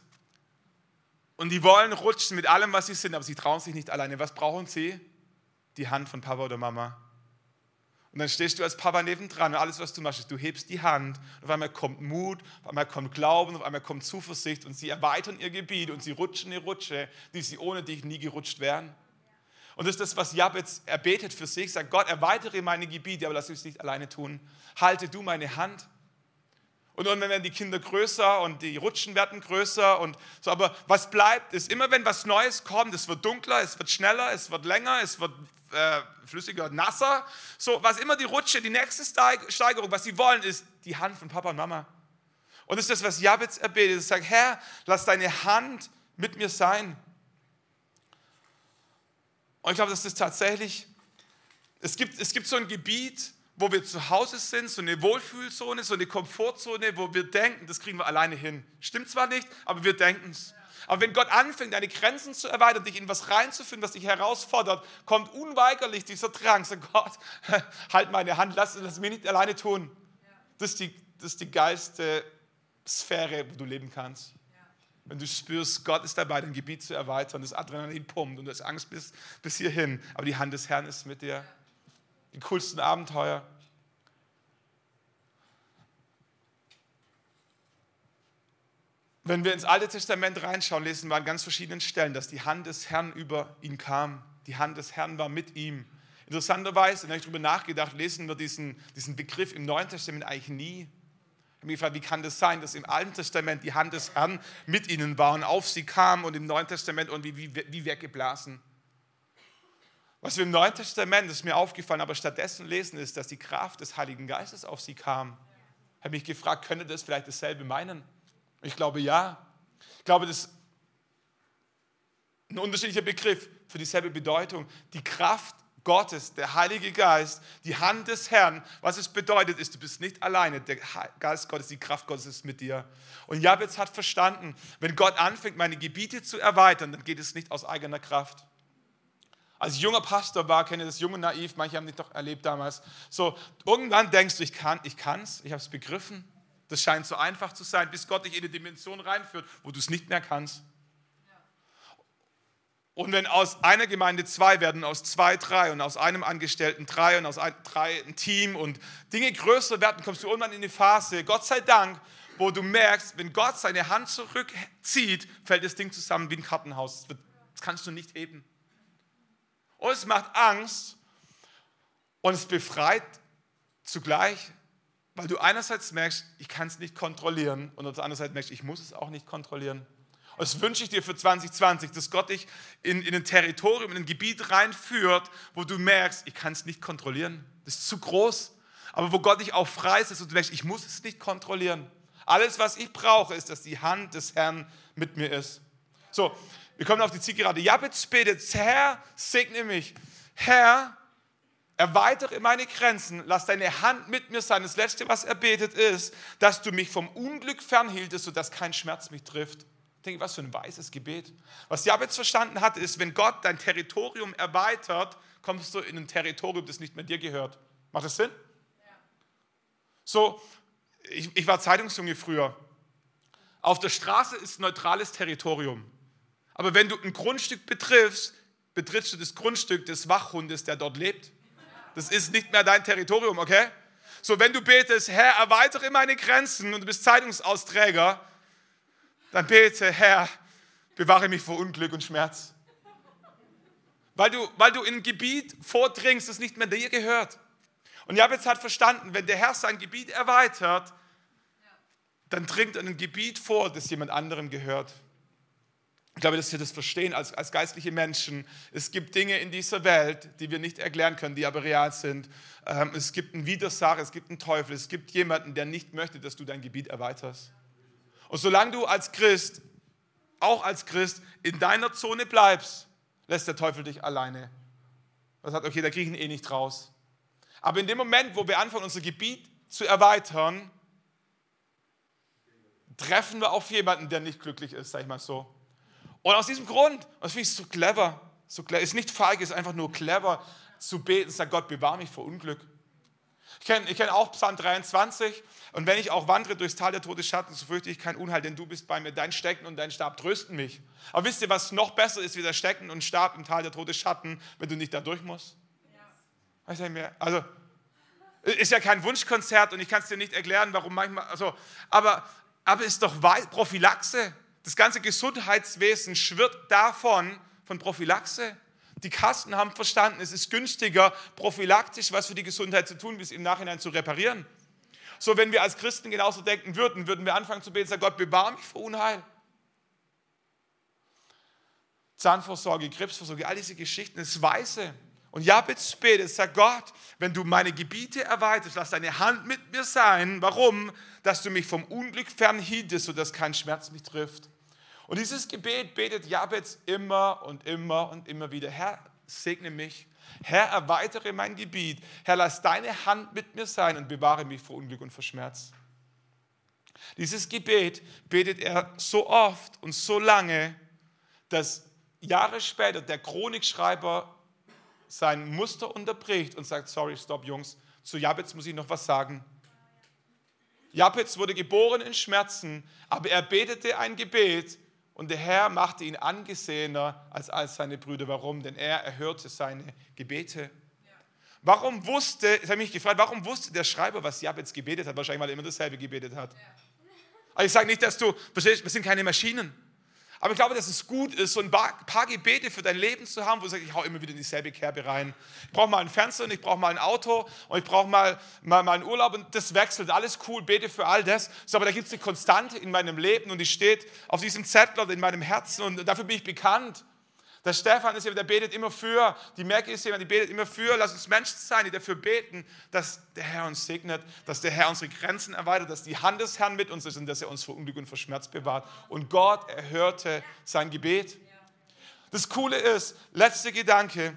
und die wollen rutschen mit allem, was sie sind, aber sie trauen sich nicht alleine, was brauchen sie? die Hand von Papa oder Mama. Und dann stehst du als Papa nebendran und alles, was du machst, ist, du hebst die Hand. Und auf einmal kommt Mut, auf einmal kommt Glauben, auf einmal kommt Zuversicht und sie erweitern ihr Gebiet und sie rutschen eine Rutsche, die sie ohne dich nie gerutscht wären. Und das ist das, was Jabez erbetet für sich, sagt, Gott, erweitere meine Gebiete, aber lass mich nicht alleine tun. Halte du meine Hand und irgendwann werden die Kinder größer und die Rutschen werden größer und so. Aber was bleibt, ist immer, wenn was Neues kommt, es wird dunkler, es wird schneller, es wird länger, es wird äh, flüssiger, nasser. So, was immer die Rutsche, die nächste Steigerung, was sie wollen, ist die Hand von Papa und Mama. Und das ist das, was Jabez erbetet. Er sagt, Herr, lass deine Hand mit mir sein. Und ich glaube, das tatsächlich, es gibt, es gibt so ein Gebiet, wo wir zu Hause sind, so eine Wohlfühlzone, so eine Komfortzone, wo wir denken, das kriegen wir alleine hin. Stimmt zwar nicht, aber wir denken es. Aber wenn Gott anfängt, deine Grenzen zu erweitern, dich in was reinzufinden, was dich herausfordert, kommt unweigerlich dieser Drang, sag Gott, halt meine Hand, lass, lass mich nicht alleine tun. Das ist, die, das ist die geilste Sphäre, wo du leben kannst. Wenn du spürst, Gott ist dabei, dein Gebiet zu erweitern, das Adrenalin pumpt und du hast Angst bis, bis hierhin, aber die Hand des Herrn ist mit dir die coolsten Abenteuer. Wenn wir ins Alte Testament reinschauen, lesen wir an ganz verschiedenen Stellen, dass die Hand des Herrn über ihn kam. Die Hand des Herrn war mit ihm. Interessanterweise, wenn ich darüber nachgedacht, lesen wir diesen, diesen Begriff im Neuen Testament eigentlich nie. Ich habe mich gefragt, wie kann das sein, dass im Alten Testament die Hand des Herrn mit ihnen war und auf sie kam und im Neuen Testament irgendwie wie, wie weggeblasen. Was wir im Neuen Testament, das ist mir aufgefallen, aber stattdessen lesen, ist, dass die Kraft des Heiligen Geistes auf sie kam. Ich habe mich gefragt, könnte das vielleicht dasselbe meinen? Ich glaube ja. Ich glaube, das ist ein unterschiedlicher Begriff für dieselbe Bedeutung. Die Kraft Gottes, der Heilige Geist, die Hand des Herrn, was es bedeutet, ist, du bist nicht alleine. Der Geist Gottes, die Kraft Gottes ist mit dir. Und Jabez hat verstanden, wenn Gott anfängt, meine Gebiete zu erweitern, dann geht es nicht aus eigener Kraft als junger Pastor war, kenne das junge Naiv, manche haben dich doch erlebt damals. So, irgendwann denkst du, ich kann, ich ich habe es begriffen. Das scheint so einfach zu sein, bis Gott dich in eine Dimension reinführt, wo du es nicht mehr kannst. Und wenn aus einer Gemeinde zwei werden, aus zwei drei und aus einem Angestellten drei und aus ein, drei ein Team und Dinge größer werden, kommst du irgendwann in eine Phase, Gott sei Dank, wo du merkst, wenn Gott seine Hand zurückzieht, fällt das Ding zusammen wie ein Kartenhaus. Das kannst du nicht heben. Und es macht Angst und es befreit zugleich, weil du einerseits merkst, ich kann es nicht kontrollieren und auf der anderen Seite merkst, ich muss es auch nicht kontrollieren. Das wünsche ich dir für 2020, dass Gott dich in, in ein Territorium, in ein Gebiet reinführt, wo du merkst, ich kann es nicht kontrollieren. Das ist zu groß. Aber wo Gott dich auch freisetzt und du merkst, ich muss es nicht kontrollieren. Alles, was ich brauche, ist, dass die Hand des Herrn mit mir ist. So, wir kommen auf die Zielgerade. Jabez betet, Herr, segne mich. Herr, erweitere meine Grenzen, lass deine Hand mit mir sein. Das Letzte, was er betet, ist, dass du mich vom Unglück fernhieltest, sodass kein Schmerz mich trifft. Ich denke, was für ein weißes Gebet. Was Jabez verstanden hat, ist, wenn Gott dein Territorium erweitert, kommst du in ein Territorium, das nicht mehr dir gehört. Macht das Sinn? Ja. So, ich, ich war Zeitungsjunge früher. Auf der Straße ist neutrales Territorium. Aber wenn du ein Grundstück betriffst, betrittst du das Grundstück des Wachhundes, der dort lebt. Das ist nicht mehr dein Territorium, okay? So, wenn du betest, Herr, erweitere meine Grenzen und du bist Zeitungsausträger, dann bete, Herr, bewahre mich vor Unglück und Schmerz. Weil du, weil du in ein Gebiet vordringst, das nicht mehr dir gehört. Und Jabez hat verstanden, wenn der Herr sein Gebiet erweitert, dann dringt er in ein Gebiet vor, das jemand anderem gehört. Ich glaube, dass wir das verstehen als, als geistliche Menschen. Es gibt Dinge in dieser Welt, die wir nicht erklären können, die aber real sind. Ähm, es gibt einen Widersacher, es gibt einen Teufel, es gibt jemanden, der nicht möchte, dass du dein Gebiet erweiterst. Und solange du als Christ, auch als Christ, in deiner Zone bleibst, lässt der Teufel dich alleine. Er sagt, okay, da kriege ich ihn eh nicht raus. Aber in dem Moment, wo wir anfangen, unser Gebiet zu erweitern, treffen wir auf jemanden, der nicht glücklich ist, sag ich mal so. Und aus diesem Grund, das finde ich so clever, so clever, ist nicht feig, ist einfach nur clever zu beten, sagt Gott, bewahre mich vor Unglück. Ich kenne ich kenn auch Psalm 23 und wenn ich auch wandere durchs Tal der Todesschatten, so fürchte ich kein Unheil, denn du bist bei mir, dein Stecken und dein Stab trösten mich. Aber wisst ihr, was noch besser ist wie der Stecken und Stab im Tal der Todesschatten, wenn du nicht da durch musst? Ja. Also, ist ja kein Wunschkonzert und ich kann es dir nicht erklären, warum manchmal, also, aber, aber ist doch Prophylaxe. Das ganze Gesundheitswesen schwirrt davon, von Prophylaxe. Die Kassen haben verstanden, es ist günstiger, prophylaktisch was für die Gesundheit zu tun, es im Nachhinein zu reparieren. So, wenn wir als Christen genauso denken würden, würden wir anfangen zu beten, sagen, Gott, bewahre mich vor Unheil. Zahnvorsorge, Krebsvorsorge, all diese Geschichten, das Weiße. Und Jabez betet, sagt Gott, wenn du meine Gebiete erweiterst, lass deine Hand mit mir sein. Warum? Dass du mich vom Unglück fernhieltest, sodass kein Schmerz mich trifft. Und dieses Gebet betet Jabez immer und immer und immer wieder. Herr, segne mich. Herr, erweitere mein Gebiet. Herr, lass deine Hand mit mir sein und bewahre mich vor Unglück und vor Schmerz. Dieses Gebet betet er so oft und so lange, dass Jahre später der Chronikschreiber sein Muster unterbricht und sagt, sorry, stopp Jungs, zu Jabez muss ich noch was sagen. Jabez wurde geboren in Schmerzen, aber er betete ein Gebet und der Herr machte ihn angesehener als all seine Brüder. Warum? Denn er erhörte seine Gebete. Warum wusste, ich habe mich gefragt, warum wusste der Schreiber, was Jabez gebetet hat? Wahrscheinlich, weil er immer dasselbe gebetet hat. Also ich sage nicht, dass du, wir sind keine Maschinen. Aber ich glaube, dass es gut ist, so ein paar Gebete für dein Leben zu haben, wo du sagst, ich hau immer wieder in dieselbe Kerbe rein. Ich brauche mal einen Fernseher und ich brauche mal ein Auto und ich brauche mal, mal, mal einen Urlaub und das wechselt. Alles cool, bete für all das. So, aber da gibt es eine Konstante in meinem Leben und die steht auf diesem Zettel in meinem Herzen und dafür bin ich bekannt. Der Stefan ist jemand, der betet immer für. Die Merke ist jemand, die betet immer für. Lass uns Menschen sein, die dafür beten, dass der Herr uns segnet, dass der Herr unsere Grenzen erweitert, dass die Hand des Herrn mit uns ist und dass er uns vor Unglück und vor Schmerz bewahrt. Und Gott erhörte sein Gebet. Das Coole ist, letzter Gedanke,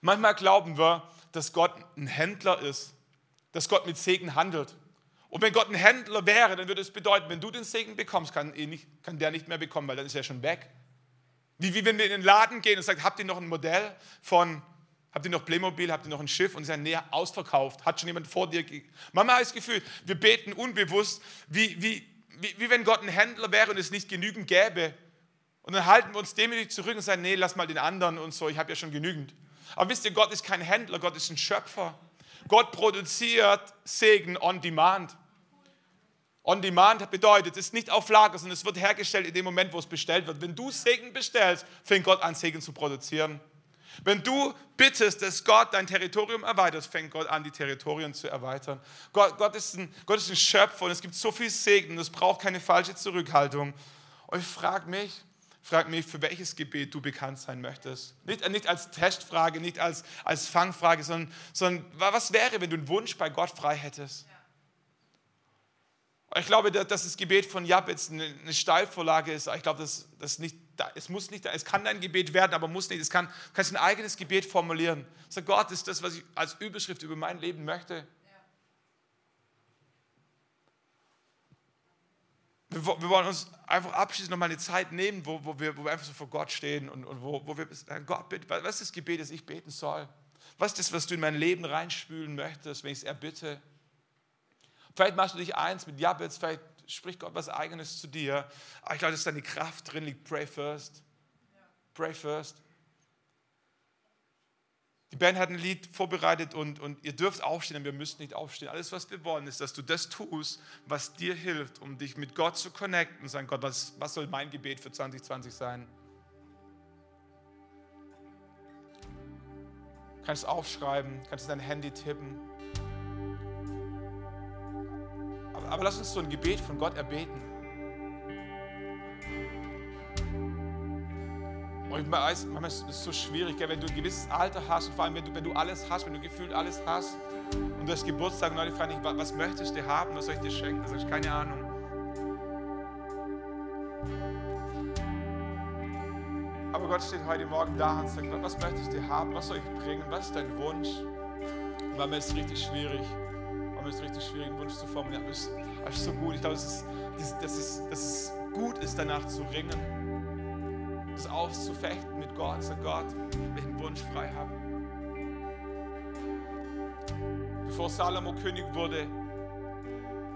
manchmal glauben wir, dass Gott ein Händler ist, dass Gott mit Segen handelt. Und wenn Gott ein Händler wäre, dann würde es bedeuten, wenn du den Segen bekommst, kann, nicht, kann der nicht mehr bekommen, weil dann ist er schon weg. Wie, wie wenn wir in den Laden gehen und sagen, habt ihr noch ein Modell von, habt ihr noch Playmobil, habt ihr noch ein Schiff? Und sie sagen, nee, ausverkauft, hat schon jemand vor dir. Habe ich das Gefühl, wir beten unbewusst, wie, wie, wie, wie wenn Gott ein Händler wäre und es nicht genügend gäbe. Und dann halten wir uns demütig zurück und sagen, nee, lass mal den anderen und so, ich habe ja schon genügend. Aber wisst ihr, Gott ist kein Händler, Gott ist ein Schöpfer. Gott produziert Segen on demand. On Demand bedeutet, es ist nicht auf Lager, sondern es wird hergestellt in dem Moment, wo es bestellt wird. Wenn du Segen bestellst, fängt Gott an, Segen zu produzieren. Wenn du bittest, dass Gott dein Territorium erweitert, fängt Gott an, die Territorien zu erweitern. Gott, Gott, ist, ein, Gott ist ein Schöpfer und es gibt so viel Segen und es braucht keine falsche Zurückhaltung. Und ich frage mich, frag mich, für welches Gebet du bekannt sein möchtest. Nicht, nicht als Testfrage, nicht als, als Fangfrage, sondern, sondern was wäre, wenn du einen Wunsch bei Gott frei hättest? Ich glaube, dass das Gebet von Jabez eine Steilvorlage ist. Ich glaube, dass das nicht, es muss nicht, es kann dein Gebet werden, aber muss nicht. Es kann, du kannst ein eigenes Gebet formulieren. Sag Gott, ist das, was ich als Überschrift über mein Leben möchte. Wir, wir wollen uns einfach abschließend nochmal eine Zeit nehmen, wo, wo, wir, wo wir einfach so vor Gott stehen und, und wo, wo wir sagen, Gott, bitte, was ist das Gebet, das ich beten soll? Was ist das, was du in mein Leben reinspülen möchtest, wenn ich es erbitte? Vielleicht machst du dich eins mit Jabez, vielleicht spricht Gott was Eigenes zu dir. Aber ich glaube, dass deine Kraft drin liegt. Pray first. Pray first. Die Band hat ein Lied vorbereitet und, und ihr dürft aufstehen, aber wir müssen nicht aufstehen. Alles, was wir wollen, ist, dass du das tust, was dir hilft, um dich mit Gott zu connecten und sagen, Gott, was, was soll mein Gebet für 2020 sein? Du kannst aufschreiben, kannst dein Handy tippen. Aber lass uns so ein Gebet von Gott erbeten. Und ich weiß, manchmal ist es so schwierig, wenn du ein gewisses Alter hast und vor allem, wenn du, wenn du alles hast, wenn du gefühlt alles hast und du hast Geburtstag und Leute fragen dich, was möchtest du haben, was soll ich dir schenken? Da sag ich, keine Ahnung. Aber Gott steht heute Morgen da und sagt, was möchtest du haben, was soll ich bringen, was ist dein Wunsch? Und manchmal ist es richtig schwierig manchmal ist richtig schwierig, einen Wunsch zu formulieren. Aber es ist so gut. Ich glaube, dass es, dass, es, dass es gut ist, danach zu ringen. Das auszufechten mit Gott. Sag Gott, welchen Wunsch frei haben. Bevor Salomo König wurde,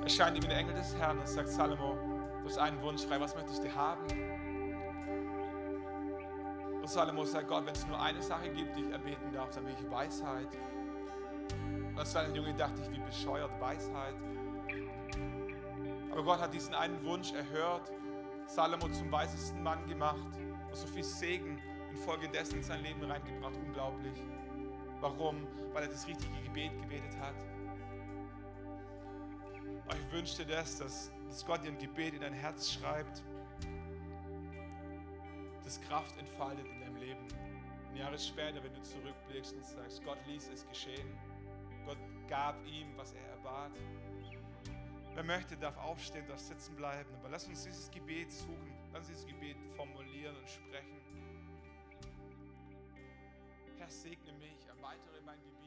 erscheint ihm der Engel des Herrn und sagt: Salomo, du hast einen Wunsch frei. Was möchtest du haben? Und Salomo sagt: Gott, wenn es nur eine Sache gibt, die ich erbeten darf, dann will ich Weisheit. Als kleiner Junge dachte ich, wie bescheuert Weisheit. Aber Gott hat diesen einen Wunsch erhört, Salomo zum weisesten Mann gemacht und so viel Segen infolgedessen in sein Leben reingebracht. Unglaublich. Warum? Weil er das richtige Gebet gebetet hat. Aber ich wünschte das, dass, dass Gott dir ein Gebet in dein Herz schreibt, das Kraft entfaltet in deinem Leben. Ein Jahre später, wenn du zurückblickst und sagst, Gott ließ es geschehen. Gab ihm, was er erbat. Wer möchte, darf aufstehen, darf sitzen bleiben. Aber lass uns dieses Gebet suchen. Lass uns dieses Gebet formulieren und sprechen. Herr, segne mich, erweitere mein Gebiet.